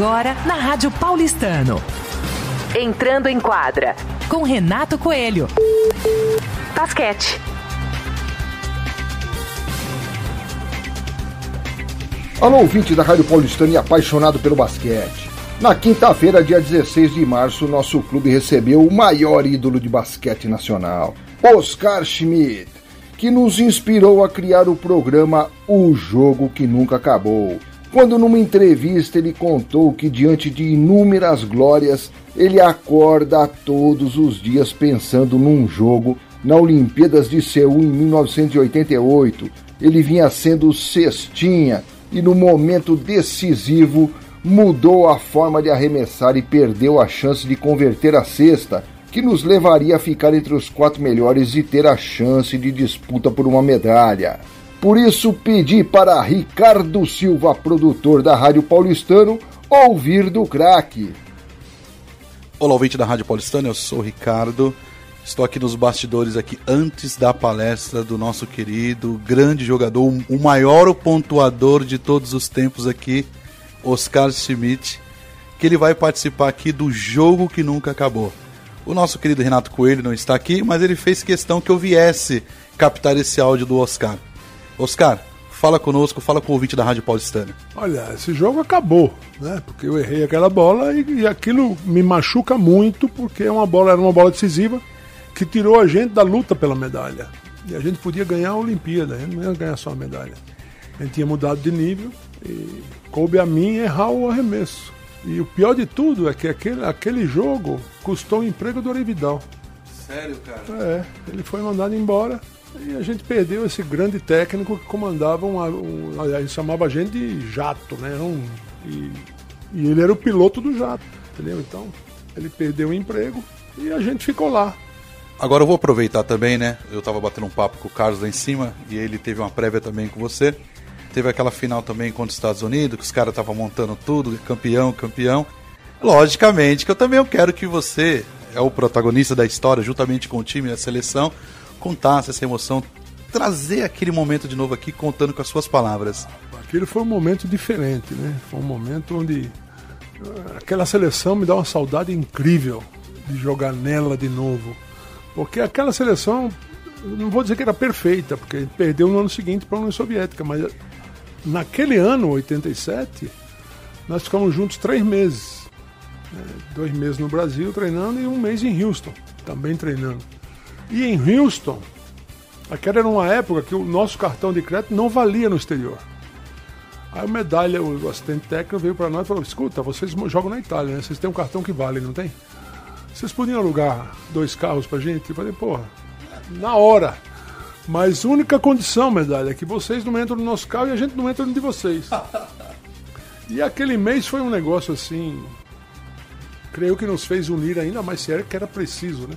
Agora na Rádio Paulistano. Entrando em quadra com Renato Coelho. Basquete. Alô, ouvinte da Rádio Paulistano e apaixonado pelo basquete. Na quinta-feira, dia 16 de março, nosso clube recebeu o maior ídolo de basquete nacional, Oscar Schmidt, que nos inspirou a criar o programa O Jogo que Nunca Acabou. Quando numa entrevista ele contou que diante de inúmeras glórias, ele acorda todos os dias pensando num jogo na Olimpíadas de Seul em 1988. Ele vinha sendo cestinha e no momento decisivo mudou a forma de arremessar e perdeu a chance de converter a cesta, que nos levaria a ficar entre os quatro melhores e ter a chance de disputa por uma medalha. Por isso pedi para Ricardo Silva, produtor da Rádio Paulistano, ouvir do craque. Olá, ouvinte da Rádio Paulistano, eu sou o Ricardo. Estou aqui nos bastidores aqui antes da palestra do nosso querido, grande jogador, o maior pontuador de todos os tempos aqui, Oscar Schmidt, que ele vai participar aqui do jogo que nunca acabou. O nosso querido Renato Coelho não está aqui, mas ele fez questão que eu viesse captar esse áudio do Oscar. Oscar, fala conosco, fala com o ouvinte da Rádio Paulistana. Olha, esse jogo acabou, né? Porque eu errei aquela bola e, e aquilo me machuca muito, porque é uma bola, era uma bola decisiva que tirou a gente da luta pela medalha. E a gente podia ganhar a Olimpíada, a gente não ia ganhar só a medalha. A gente tinha mudado de nível e coube a mim errar o arremesso. E o pior de tudo é que aquele, aquele jogo custou o emprego do Orividal. Sério, cara? É, ele foi mandado embora e a gente perdeu esse grande técnico que comandava um. um a gente chamava a gente de jato, né? Um, e, e ele era o piloto do jato, entendeu? Então, ele perdeu o emprego e a gente ficou lá. Agora eu vou aproveitar também, né? Eu tava batendo um papo com o Carlos lá em cima e ele teve uma prévia também com você. Teve aquela final também contra os Estados Unidos, que os caras estavam montando tudo, campeão, campeão. Logicamente que eu também quero que você, é o protagonista da história, juntamente com o time e a seleção, contasse essa emoção, trazer aquele momento de novo aqui, contando com as suas palavras. Aquele foi um momento diferente, né? Foi um momento onde eh, aquela seleção me dá uma saudade incrível de jogar nela de novo. Porque aquela seleção, não vou dizer que era perfeita, porque perdeu no ano seguinte para a União Soviética, mas naquele ano, 87, nós ficamos juntos três meses. Né? Dois meses no Brasil treinando e um mês em Houston, também treinando. E em Houston, aquela era uma época que o nosso cartão de crédito não valia no exterior. Aí o medalha, o assistente técnico veio para nós e falou: escuta, vocês jogam na Itália, né? Vocês têm um cartão que vale, não tem? Vocês podiam alugar dois carros pra gente? Eu falei, porra, na hora. Mas única condição, medalha, é que vocês não entram no nosso carro e a gente não entra no de vocês. e aquele mês foi um negócio assim. Creio que nos fez unir ainda mais sério que era preciso, né?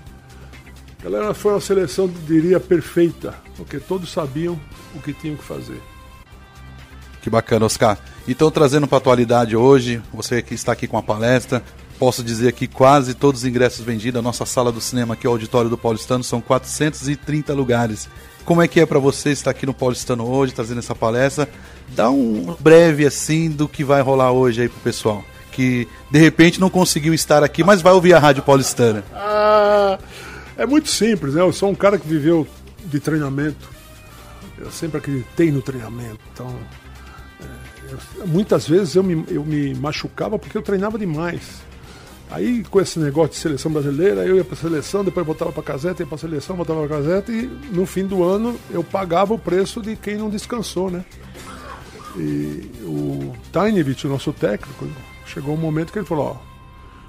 Ela foi uma seleção, diria, perfeita, porque todos sabiam o que tinham que fazer. Que bacana, Oscar. Então, trazendo para a atualidade hoje, você que está aqui com a palestra, posso dizer que quase todos os ingressos vendidos, a nossa sala do cinema aqui, o auditório do Paulistano, são 430 lugares. Como é que é para você estar aqui no Paulistano hoje, trazendo essa palestra? Dá um breve assim do que vai rolar hoje aí pro pessoal, que de repente não conseguiu estar aqui, mas vai ouvir a Rádio Paulistana. Ah, é muito simples, né? Eu sou um cara que viveu de treinamento. Eu sempre acreditei no treinamento. Então, é, eu, muitas vezes eu me, eu me machucava porque eu treinava demais. Aí, com esse negócio de seleção brasileira, eu ia para seleção, depois voltava para caseta, ia para seleção, voltava para caseta e no fim do ano eu pagava o preço de quem não descansou, né? E o Tainevich, o nosso técnico, chegou um momento que ele falou: Ó,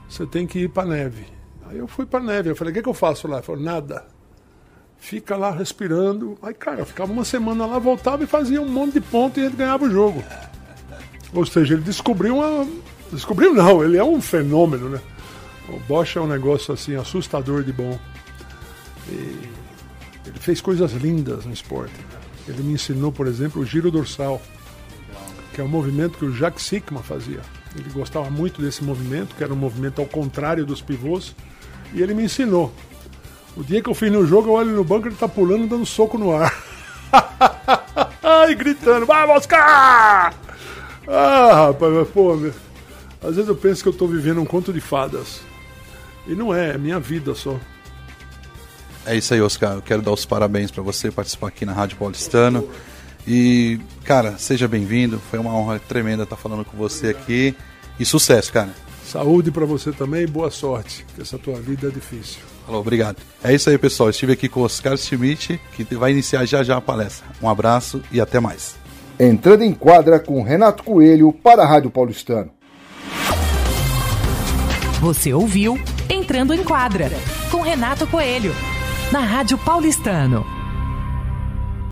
você tem que ir para neve. Aí eu fui para neve. Eu falei: O que, que eu faço lá? Ele falou: Nada. Fica lá respirando. Aí, cara, eu ficava uma semana lá, voltava e fazia um monte de ponto e ele ganhava o jogo. Ou seja, ele descobriu uma. Descobriu não, ele é um fenômeno, né? O Bosch é um negócio assim assustador de bom. E ele fez coisas lindas no esporte. Ele me ensinou, por exemplo, o giro dorsal, que é um movimento que o Jacques Sickman fazia. Ele gostava muito desse movimento, que era um movimento ao contrário dos pivôs, e ele me ensinou. O dia que eu fiz no jogo, eu olho no banco, ele tá pulando, dando soco no ar. e gritando, vai Oscar! Ah, rapaz, pô, meu. Às vezes eu penso que eu estou vivendo um conto de fadas. E não é, é minha vida só. É isso aí, Oscar. Eu quero dar os parabéns para você participar aqui na Rádio Paulistano. E, cara, seja bem-vindo. Foi uma honra tremenda estar falando com você aqui. E sucesso, cara. Saúde para você também e boa sorte, que essa tua vida é difícil. Falou, obrigado. É isso aí, pessoal. Estive aqui com o Oscar Schmidt, que vai iniciar já já a palestra. Um abraço e até mais. Entrando em quadra com Renato Coelho para a Rádio Paulistano. Você ouviu Entrando em Quadra com Renato Coelho na Rádio Paulistano.